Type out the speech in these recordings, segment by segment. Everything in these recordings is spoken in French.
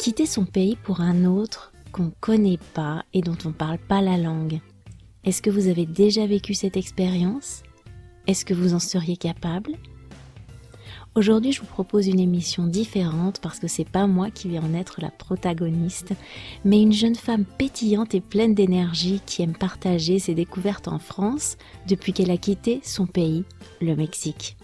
Quitter son pays pour un autre qu'on ne connaît pas et dont on ne parle pas la langue. Est-ce que vous avez déjà vécu cette expérience? Est-ce que vous en seriez capable? Aujourd'hui, je vous propose une émission différente parce que c'est pas moi qui vais en être la protagoniste, mais une jeune femme pétillante et pleine d'énergie qui aime partager ses découvertes en France depuis qu'elle a quitté son pays, le Mexique.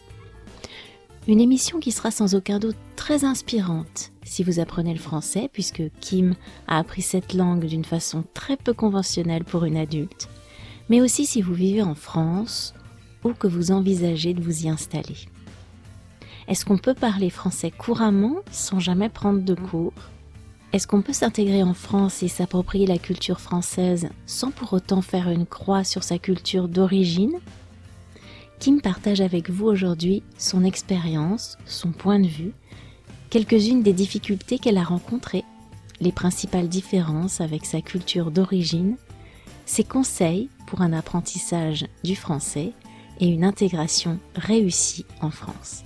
Une émission qui sera sans aucun doute très inspirante si vous apprenez le français, puisque Kim a appris cette langue d'une façon très peu conventionnelle pour une adulte, mais aussi si vous vivez en France ou que vous envisagez de vous y installer. Est-ce qu'on peut parler français couramment sans jamais prendre de cours? Est-ce qu'on peut s'intégrer en France et s'approprier la culture française sans pour autant faire une croix sur sa culture d'origine? Kim partage avec vous aujourd'hui son expérience, son point de vue, quelques-unes des difficultés qu'elle a rencontrées, les principales différences avec sa culture d'origine, ses conseils pour un apprentissage du français et une intégration réussie en France.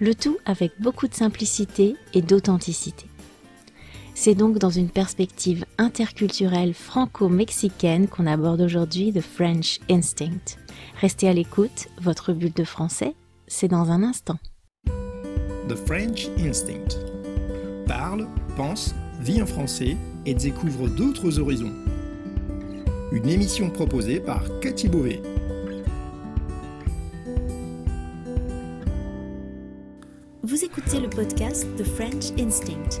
Le tout avec beaucoup de simplicité et d'authenticité. C'est donc dans une perspective interculturelle franco-mexicaine qu'on aborde aujourd'hui The French Instinct. Restez à l'écoute, votre bulle de français, c'est dans un instant. The French Instinct. Parle, pense, vit en français et découvre d'autres horizons. Une émission proposée par Cathy Beauvais. Vous écoutez le podcast The French Instinct,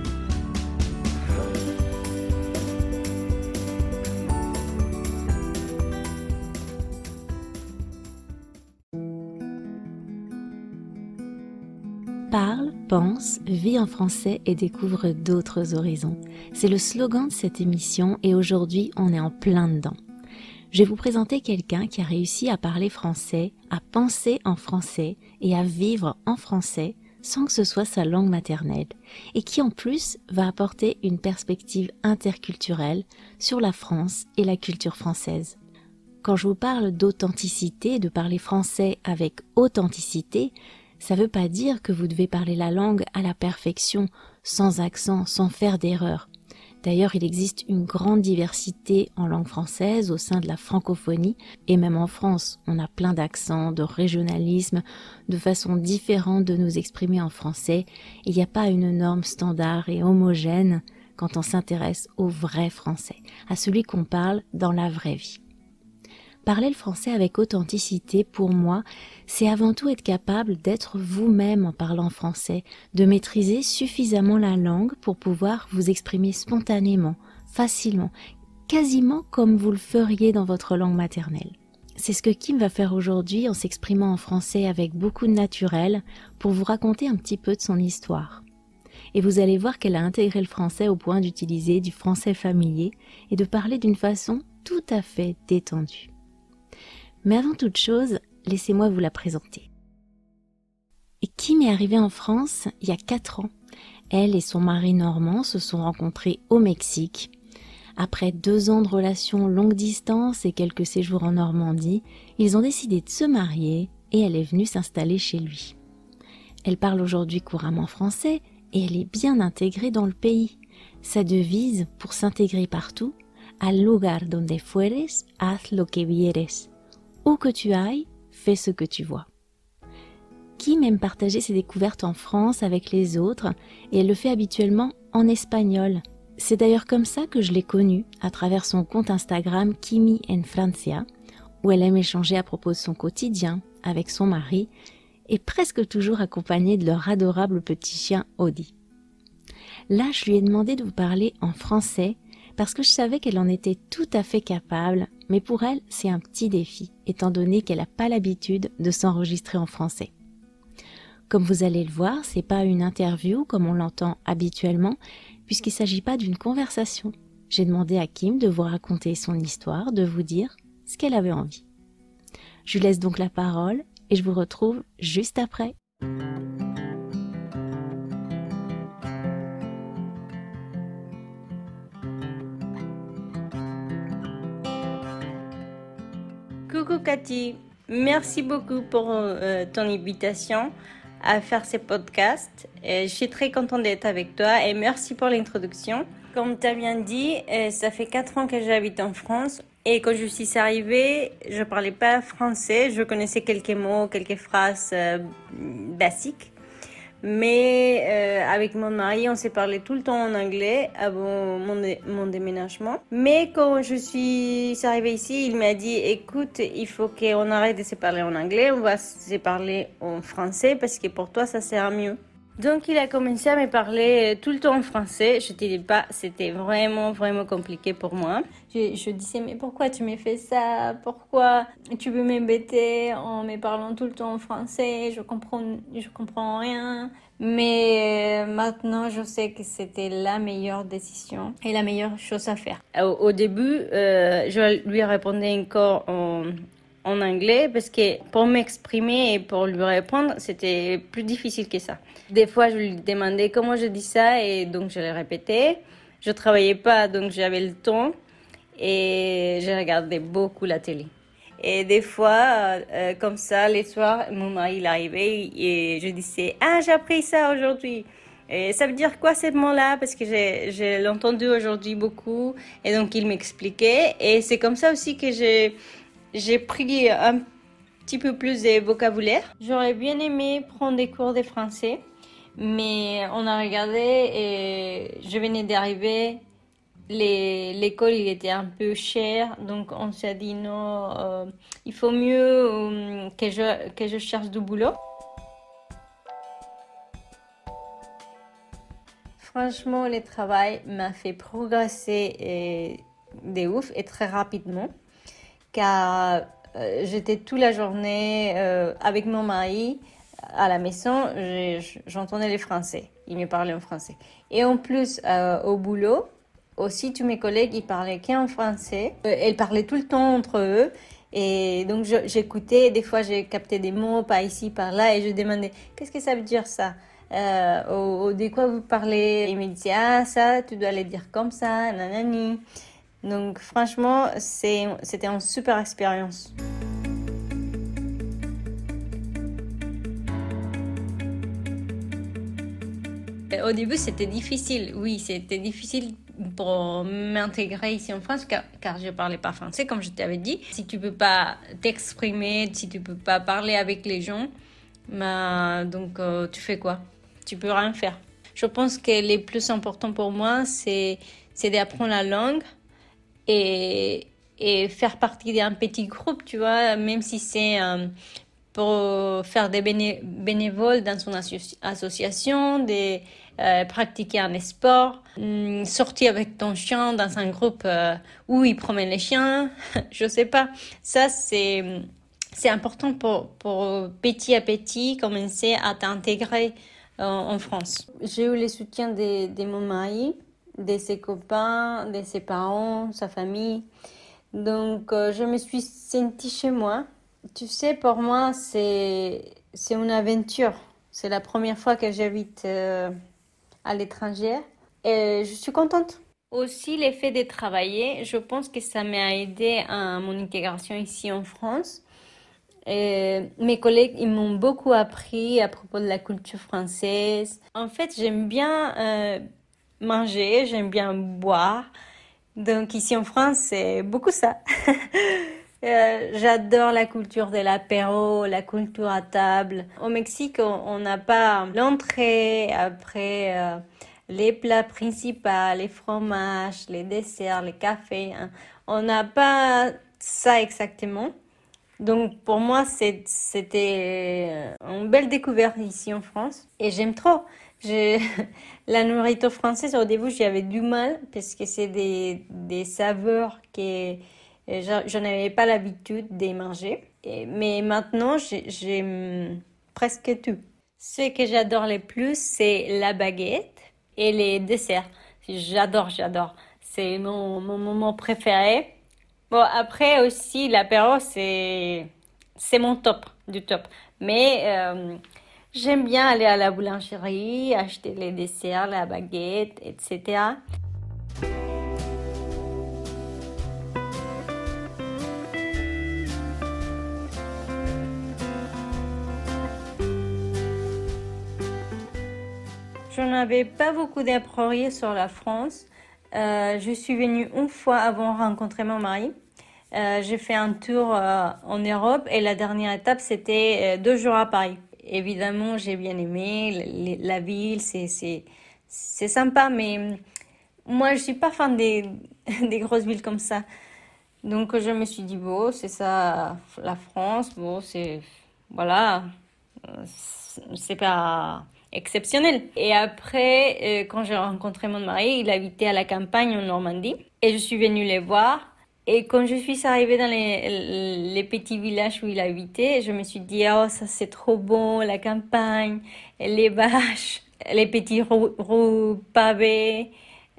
Pense, vit en français et découvre d'autres horizons. C'est le slogan de cette émission et aujourd'hui on est en plein dedans. Je vais vous présenter quelqu'un qui a réussi à parler français, à penser en français et à vivre en français sans que ce soit sa langue maternelle, et qui en plus va apporter une perspective interculturelle sur la France et la culture française. Quand je vous parle d'authenticité, de parler français avec authenticité, ça ne veut pas dire que vous devez parler la langue à la perfection, sans accent, sans faire d'erreur. D'ailleurs, il existe une grande diversité en langue française au sein de la francophonie et même en France, on a plein d'accents, de régionalisme, de façons différentes de nous exprimer en français. Il n'y a pas une norme standard et homogène quand on s'intéresse au vrai français, à celui qu'on parle dans la vraie vie. Parler le français avec authenticité, pour moi, c'est avant tout être capable d'être vous-même en parlant français, de maîtriser suffisamment la langue pour pouvoir vous exprimer spontanément, facilement, quasiment comme vous le feriez dans votre langue maternelle. C'est ce que Kim va faire aujourd'hui en s'exprimant en français avec beaucoup de naturel pour vous raconter un petit peu de son histoire. Et vous allez voir qu'elle a intégré le français au point d'utiliser du français familier et de parler d'une façon tout à fait détendue. Mais avant toute chose, laissez-moi vous la présenter. Kim est arrivée en France il y a 4 ans? Elle et son mari normand se sont rencontrés au Mexique. Après deux ans de relations longue distance et quelques séjours en Normandie, ils ont décidé de se marier et elle est venue s'installer chez lui. Elle parle aujourd'hui couramment français et elle est bien intégrée dans le pays. Sa devise pour s'intégrer partout, al lugar donde fueres, haz lo que vieres. Où que tu ailles, fais ce que tu vois. Kim aime partager ses découvertes en France avec les autres et elle le fait habituellement en espagnol? C'est d'ailleurs comme ça que je l'ai connue à travers son compte Instagram Kimi en Francia, où elle aime échanger à propos de son quotidien avec son mari et presque toujours accompagnée de leur adorable petit chien Audi. Là, je lui ai demandé de vous parler en français parce que je savais qu'elle en était tout à fait capable, mais pour elle, c'est un petit défi, étant donné qu'elle n'a pas l'habitude de s'enregistrer en français. Comme vous allez le voir, c'est pas une interview comme on l'entend habituellement, puisqu'il ne s'agit pas d'une conversation. J'ai demandé à Kim de vous raconter son histoire, de vous dire ce qu'elle avait envie. Je lui laisse donc la parole et je vous retrouve juste après. Cathy, merci beaucoup pour euh, ton invitation à faire ce podcast. je suis très contente d'être avec toi et merci pour l'introduction. Comme tu as bien dit, euh, ça fait 4 ans que j'habite en France et quand je suis arrivée, je parlais pas français. Je connaissais quelques mots, quelques phrases euh, basiques. Mais euh, avec mon mari, on s'est parlé tout le temps en anglais avant mon, mon déménagement. Mais quand je suis arrivée ici, il m'a dit, écoute, il faut qu'on arrête de se parler en anglais, on va se parler en français parce que pour toi, ça sert mieux. Donc il a commencé à me parler tout le temps en français. Je te dis pas, c'était vraiment vraiment compliqué pour moi. Je, je, disais mais pourquoi tu me fais ça? Pourquoi tu veux m'embêter en me parlant tout le temps en français? Je comprends je comprends rien. Mais euh, maintenant je sais que c'était la meilleure décision et la meilleure chose à faire. Au, début, euh, je lui répondais encore en en anglais parce que pour m'exprimer et pour lui répondre, c'était plus difficile que ça. Des fois, je lui demandais comment je dis ça et donc je le répétais. Je travaillais pas, donc j'avais le temps et je regardais beaucoup la télé. Et des fois, euh, comme ça, les soirs, mon mari il arrivait et je disais Ah, j'ai appris ça aujourd'hui. Et ça veut dire quoi ce mot-là? Parce que j'ai entendu aujourd'hui beaucoup et donc il m'expliquait. Et c'est comme ça aussi que j'ai j'ai pris un petit peu plus de vocabulaire. J'aurais bien aimé prendre des cours de français, mais on a regardé et je venais d'arriver. L'école, il était un peu cher, donc on s'est dit non, euh, il faut mieux euh, que, je, que je cherche du boulot. Franchement, le travail m'a fait progresser et, de ouf et très rapidement car euh, j'étais toute la journée euh, avec mon mari à la maison, j'entendais les français. Il me parlait en français. Et en plus, euh, au boulot, aussi, tous mes collègues, ils parlaient qu'en français. ils parlaient tout le temps entre eux. Et donc, j'écoutais. Des fois, j'ai capté des mots, par ici, par là. Et je demandais, qu'est-ce que ça veut dire ça? De quoi vous parlez Ils me disaient, ah, ça, tu dois le dire comme ça, nanani. Donc franchement, c'était une super expérience. Au début, c'était difficile. Oui, c'était difficile pour m'intégrer ici en France car, car je parlais pas français, comme je t'avais dit. Si tu peux pas t'exprimer, si tu peux pas parler avec les gens, bah, donc euh, tu fais quoi? Tu peux rien faire. Je pense que le plus important pour moi, c'est d'apprendre la langue et, faire partie d'un petit groupe, tu vois, même si c'est euh, pour faire des bénévoles dans son association, de euh, pratiquer un sport, hum, sortir avec ton chien dans un groupe euh, où il promène les chiens, je sais pas. Ça, c'est, c'est important pour, petit à petit commencer à t'intégrer en France. J'ai eu le soutien de mon mari de ses copains, de ses parents, sa famille. Donc, euh, je me suis sentie chez moi. Tu sais, pour moi, c'est, une aventure. C'est la première fois que j'habite euh, à l'étranger et je suis contente. Aussi, l'effet de travailler, je pense que ça m'a aidé à mon intégration ici en France. Mes collègues, ils m'ont beaucoup appris à propos de la culture française. En fait, j'aime bien euh, manger, j'aime bien boire. Donc ici en France, c'est beaucoup ça. Euh, j'adore la culture de l'apéro, la culture à table. Au Mexique, on n'a pas l'entrée, après euh, les plats principaux, les fromages, les desserts, les cafés. Hein. On n'a pas ça exactement. Donc pour moi, c'était une belle découverte ici en France et j'aime trop. la nourriture française, au début, j'avais du mal parce que c'est des, des saveurs que je, n'avais pas l'habitude de manger. mais maintenant, j'aime presque tout. Ce que j'adore le plus, c'est la baguette et les desserts. J'adore, j'adore. C'est mon, mon moment préféré. Bon, après aussi, l'apéro, c'est mon top du top. Mais euh, j'aime bien aller à la boulangerie, acheter les desserts, la baguette, etc. Je n'avais pas beaucoup d'a sur la France. Euh, je suis venue une fois avant de rencontrer mon mari. Euh, j'ai fait un tour euh, en Europe et la dernière étape, c'était deux jours à Paris. Évidemment, j'ai bien aimé la ville, c'est, sympa, mais moi, je suis pas fan des, des grosses villes comme ça. Donc, je me suis dit, bon, c'est ça, la France, bon, c'est, voilà, c'est pas exceptionnel. Et après, euh, quand j'ai rencontré mon mari, il habitait à la campagne en Normandie et je suis venue les voir. Et quand je suis arrivée dans les, petits villages où il habitait, je me suis dit, oh, ça c'est trop bon, la campagne, les vaches, les petits roues pavés.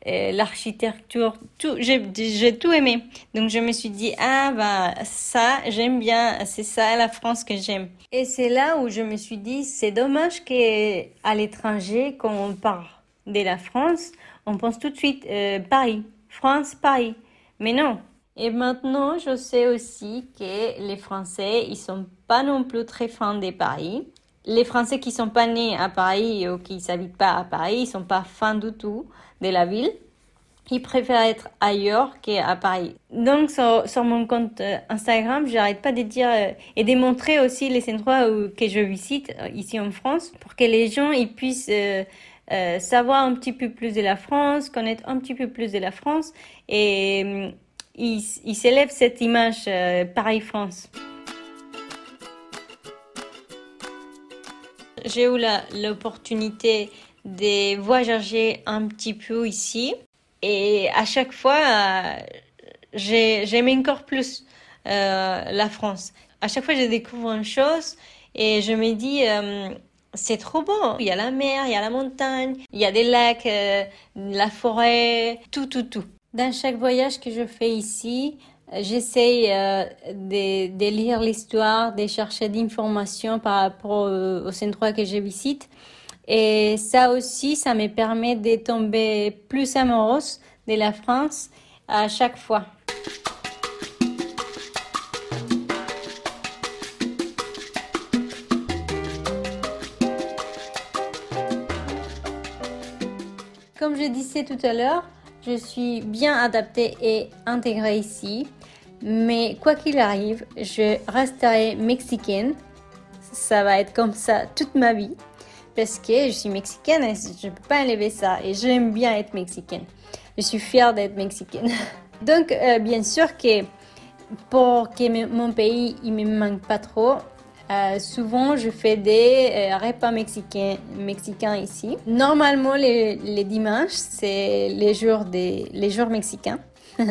Euh, l'architecture, tout, j'ai tout aimé. Donc je me suis dit, ah bah ça, j'aime bien, c'est ça la France que j'aime. Et c'est là où je me suis dit, c'est dommage qu'à l'étranger, quand on parle de la France, on pense tout de suite euh, Paris, France, Paris. Mais non. Et maintenant, je sais aussi que les Français, ils sont pas non plus très fans de Paris les Français qui sont pas nés à Paris ou qui s'habitent pas à Paris, ils sont pas fans du tout de la ville. Ils préfèrent être ailleurs qu'à Paris. Donc sur, mon compte euh, Instagram, j'arrête pas de dire euh, et de montrer aussi les endroits que je visite euh, ici en France pour que les gens ils puissent savoir un petit peu plus de la France, connaître un petit peu plus de la France et ils s'élèvent cette image Paris-France. j'ai eu l'opportunité de voyager un petit peu ici. Et à chaque fois, euh, j'aime encore plus euh, la France. À chaque fois, je découvre une chose et je me dis, euh, c'est trop beau. Il y a la mer, il y a la montagne, il y a des lacs, la forêt, tout, tout, tout. Dans chaque voyage que je fais ici, J'essaie euh, de, de, lire l'histoire, de chercher d'informations par rapport aux endroits que je visite. Et ça aussi, ça me permet de tomber plus amoureuse de la France à chaque fois. Comme je disais tout à l'heure, je suis bien adaptée et intégrée ici. Mais quoi qu'il arrive, je resterai mexicaine. Ça va être comme ça toute ma vie. Parce que je suis mexicaine et je ne peux pas enlever ça. Et j'aime bien être mexicaine. Je suis fière d'être mexicaine. Donc, euh, bien sûr que pour que mon pays il me manque pas trop, euh, souvent, je fais des euh, repas mexicains, ici. Normalement, les, les dimanches, c'est les jours, des, les jours mexicains.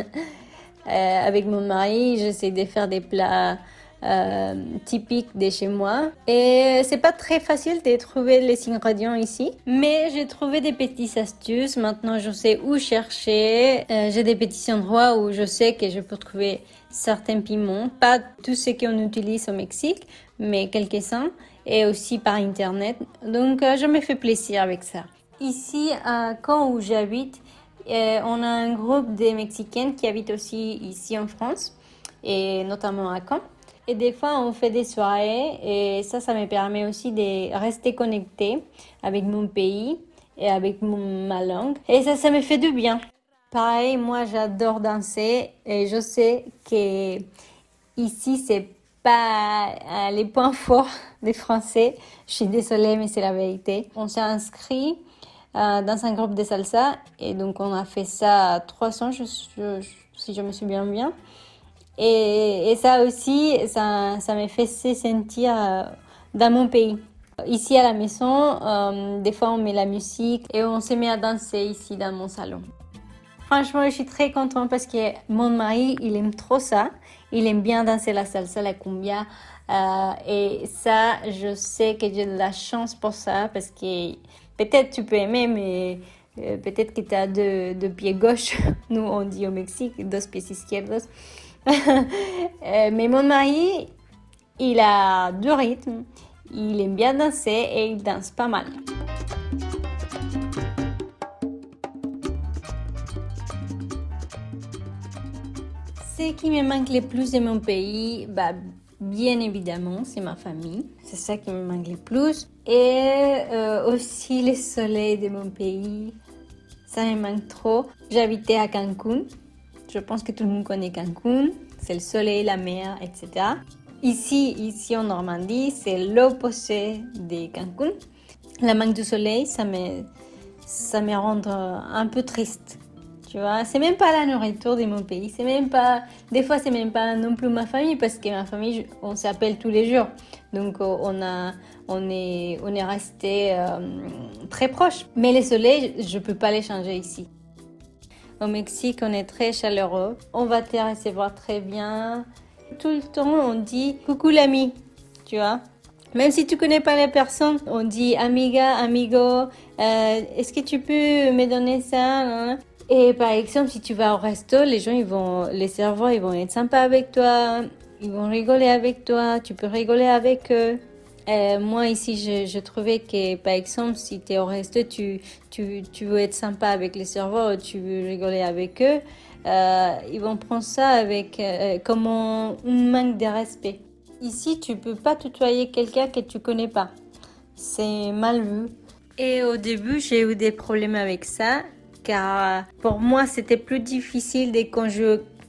Euh, avec mon mari, j'essaie de faire des plats euh, typiques de chez moi. Et c'est pas très facile de trouver les ingrédients ici, mais j'ai trouvé des petites astuces. Maintenant, je sais où chercher. Euh, j'ai des petits endroits où je sais que je peux trouver certains piments, pas tous ceux qu'on utilise au Mexique, mais quelques-uns, et aussi par internet. Donc, je me fais plaisir avec ça. Ici, à Caen où j'habite, on a un groupe de Mexicaines qui habitent aussi ici en France, et notamment à Caen. Et des fois, on fait des soirées, et ça, ça me permet aussi de rester connectée avec mon pays et avec ma langue. Et ça, ça me fait du bien. Pareil, moi, j'adore danser, et je sais que ici, c'est pas euh, les points forts des Français. Je suis désolée, mais c'est la vérité. On s'est inscrit euh, dans un groupe de salsa. Et donc, on a fait ça 300, je, si je me souviens bien. Et, ça aussi, ça, ça m'a fait se sentir euh, dans mon pays. Ici à la maison, euh, des fois on met la musique et on se met à danser ici dans mon salon. Franchement, je suis très contente parce que mon mari, il aime trop ça. Il aime bien danser la salsa, la cumbia. et ça, je sais que j'ai de la chance pour ça parce que Peut-être tu peux aimer, mais Euh, peut-être que tu as deux, pieds gauche. Nous, on dit au Mexique, dos pies izquierdos. Euh, mais mon mari, il a deux rythmes. Il aime bien danser et il danse pas mal. Ce qui me manque le plus de mon pays, bah, bien évidemment, c'est ma famille. C'est ça qui me manque le plus. Et euh, aussi le soleil de mon pays. Ça me manque trop. J'habitais à Cancun. Je pense que tout le monde connaît Cancun. C'est le soleil, la mer, etc. Ici, ici en Normandie, c'est l'opposé de Cancun. La manque de soleil, ça me, ça me rend un peu triste. Tu vois, c'est même pas la nourriture de mon pays, c'est même pas, des fois c'est même pas non plus ma famille parce que ma famille, on s'appelle tous les jours. Donc euh, on a, on est, on est resté euh, très proches. Mais les soleils, je peux pas les changer ici. Au Mexique, on est très chaleureux. On va te recevoir très bien. Tout le temps, on dit coucou l'ami, tu vois. Même si tu connais pas les personnes, on dit amiga, amigo, euh, est-ce que tu peux me donner ça et par exemple, si tu vas au resto, les gens, ils vont, les serveurs, ils vont être sympas avec toi, ils vont rigoler avec toi, tu peux rigoler avec eux. Euh, moi, ici, je, trouvais que, par exemple, si tu es au resto, tu, tu, tu, veux être sympa avec les serveurs, tu veux rigoler avec eux, euh, ils vont prendre ça avec, euh, comme un, manque de respect. Ici, tu peux pas tutoyer quelqu'un que tu connais pas. C'est mal vu. Et au début, j'ai eu des problèmes avec ça car pour moi c'était plus difficile de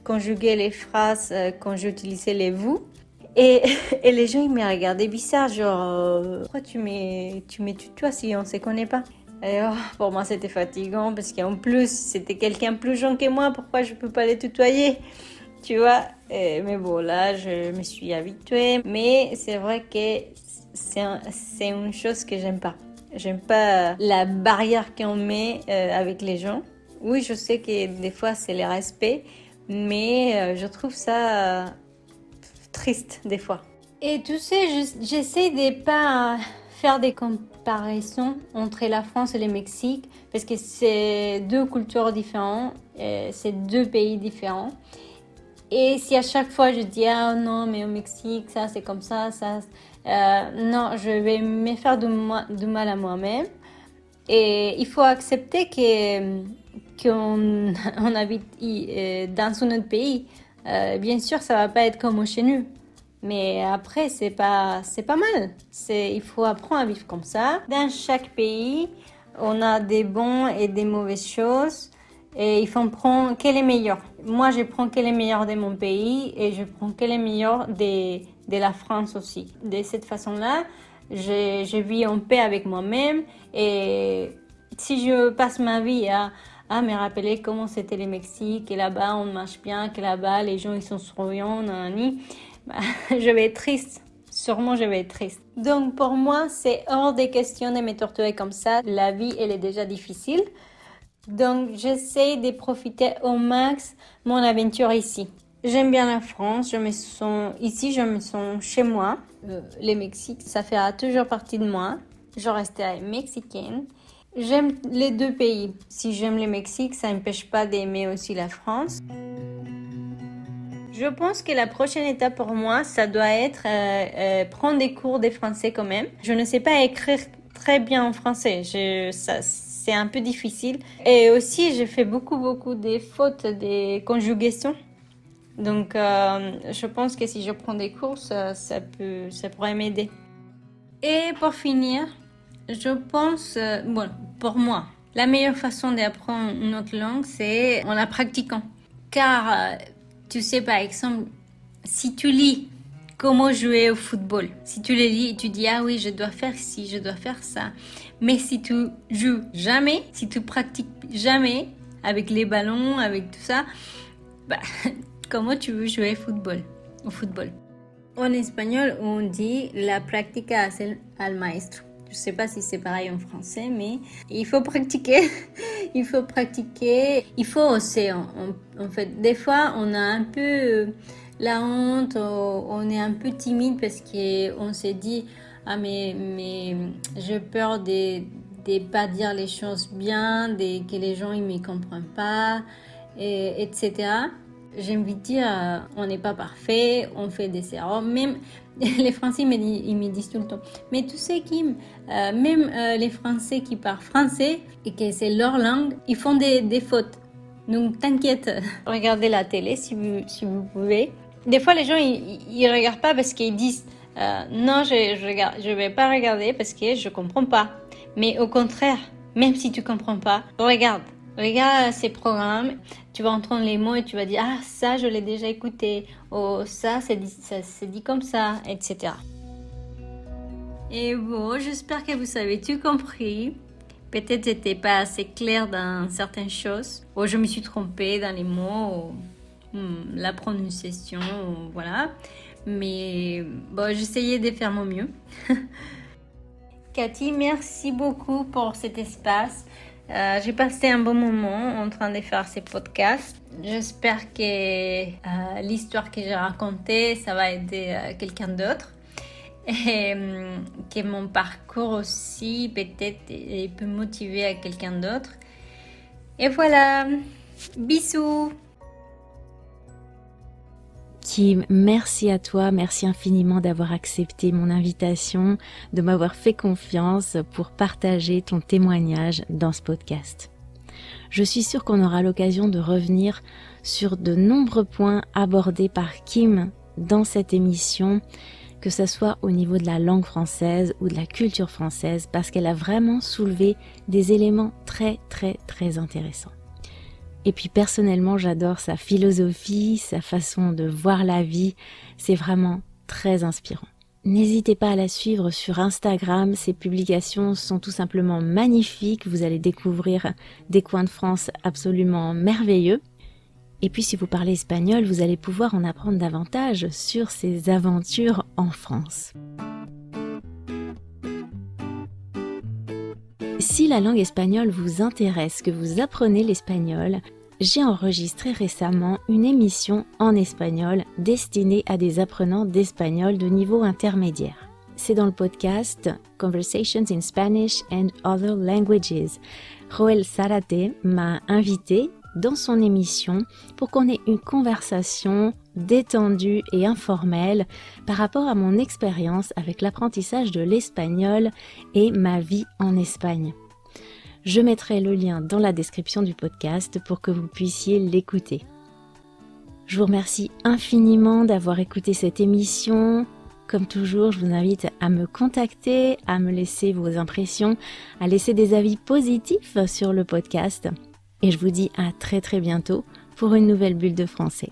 conjuguer les phrases quand j'utilisais les vous. Et, les gens ils me regardaient bizarre, genre euh, pourquoi tu me tutoies si on se connaît pas? Et oh, pour moi c'était fatigant parce qu'en plus c'était quelqu'un plus jeune que moi, pourquoi je peux pas les tutoyer? Tu vois? Mais bon là je me suis habituée. Mais c'est vrai que c'est une chose que j'aime pas. J'aime pas la barrière qu'on met euh, avec les gens. Oui, je sais que des fois c'est le respect, mais euh, je trouve ça triste des fois. Et tu sais, j'essaie de pas faire des comparaisons entre la France et le Mexique parce que c'est deux cultures différentes, c'est deux pays différents. Et si à chaque fois je dis ah non mais au Mexique ça c'est comme ça, ça euh, non, je vais me faire du, mal à moi-même. Et il faut accepter que qu'on on habite euh, dans un autre pays. Euh, bien sûr, ça va pas être comme chez nous. Mais après, c'est pas, pas mal. Il faut apprendre à vivre comme ça. Dans chaque pays, on a des bons et des mauvaises choses. Et il faut prendre quel est meilleur. Moi, je prends quel est meilleur de mon pays et je prends quel est meilleur des, de la France aussi. De cette façon-là, je, je, vis en paix avec moi-même et si je passe ma vie à, à me rappeler comment c'était le Mexique, et là-bas on marche bien, que là-bas les gens ils sont souriants, nanani, bah, je vais être triste. Sûrement, je vais être triste. Donc, pour moi, c'est hors des questions de me torturer comme ça. La vie, elle est déjà difficile. Donc, j'essaie de profiter au max mon aventure ici. J'aime bien la France, je me sens ici, je me sens chez moi. Euh, le Mexique, ça fait toujours partie de moi. Je resterai mexicaine. J'aime les deux pays. Si j'aime le Mexique, ça n'empêche pas d'aimer aussi la France. Je pense que la prochaine étape pour moi, ça doit être euh, euh, prendre des cours de français quand même. Je ne sais pas écrire très bien en français. Ça, c'est un peu difficile. Et aussi, j'ai fait beaucoup, beaucoup de fautes des conjugations. Donc, euh, je pense que si je prends des cours, ça, peut, ça pourrait m'aider. Et pour finir, je pense, euh, bon, pour moi, la meilleure façon d'apprendre une autre langue, c'est en la pratiquant. Car, euh, tu sais, par exemple, si tu lis comment jouer au football, si tu les lis, tu dis, ah oui, je dois faire ci, je dois faire ça. Mais si tu joues jamais, si tu pratiques jamais avec les ballons, avec tout ça, bah, comment tu veux jouer football, au football? En espagnol, on dit la práctica hace al maestro. Je sais pas si c'est pareil en français, mais il faut pratiquer. il faut pratiquer. Il faut oser. En, fait, des fois, on a un peu euh, la honte, on est un peu timide parce qu'on s'est dit ah mais mais j'ai peur de de pas dire les choses bien, que les gens ils me comprennent pas, et, etc. J'aime dire, euh, on n'est pas parfait, on fait des erreurs. Même les Français me disent, ils me disent tout le temps. Mais tu sais, Kim, euh, même euh, les Français qui parlent français et que c'est leur langue, ils font des, des fautes. Donc t'inquiète, regardez la télé si vous, si vous pouvez. Des fois, les gens, ils, ils regardent pas parce qu'ils disent non, je ne je vais pas regarder parce que je comprends pas. Mais au contraire, même si tu comprends pas, regarde. Regarde ces programmes, tu vas entendre les mots et tu vas dire Ah, ça, je l'ai déjà écouté. Oh, ça, c'est dit, dit comme ça, etc. Et bon, j'espère que vous avez tout compris. Peut-être j'étais pas assez clair dans certaines choses. Ou je me suis trompée dans les mots, ou, hmm, la prononciation, voilà. Mais bon, j'essayais de faire mon mieux. Cathy, merci beaucoup pour cet espace. Euh, j'ai passé un bon moment en train de faire ces podcasts. J'espère que euh, l'histoire que j'ai racontée, ça va aider euh, quelqu'un d'autre. Et que mon parcours aussi, peut-être, peut motiver à quelqu'un d'autre. Et voilà. Bisous. Kim, merci à toi, merci infiniment d'avoir accepté mon invitation, de m'avoir fait confiance pour partager ton témoignage dans ce podcast. Je suis sûre qu'on aura l'occasion de revenir sur de nombreux points abordés par Kim dans cette émission, que ce soit au niveau de la langue française ou de la culture française, parce qu'elle a vraiment soulevé des éléments très très très intéressants. Et puis personnellement, j'adore sa philosophie, sa façon de voir la vie. C'est vraiment très inspirant. N'hésitez pas à la suivre sur Instagram. Ses publications sont tout simplement magnifiques. Vous allez découvrir des coins de France absolument merveilleux. Et puis si vous parlez espagnol, vous allez pouvoir en apprendre davantage sur ses aventures en France. Si la langue espagnole vous intéresse, que vous apprenez l'espagnol, j'ai enregistré récemment une émission en espagnol destinée à des apprenants d'espagnol de niveau intermédiaire. C'est dans le podcast Conversations in Spanish and Other Languages. Joël Sarate m'a invité dans son émission pour qu'on ait une conversation détendue et informelle par rapport à mon expérience avec l'apprentissage de l'espagnol et ma vie en Espagne. Je mettrai le lien dans la description du podcast pour que vous puissiez l'écouter. Je vous remercie infiniment d'avoir écouté cette émission. Comme toujours, je vous invite à me contacter, à me laisser vos impressions, à laisser des avis positifs sur le podcast. Et je vous dis à très très bientôt pour une nouvelle bulle de français.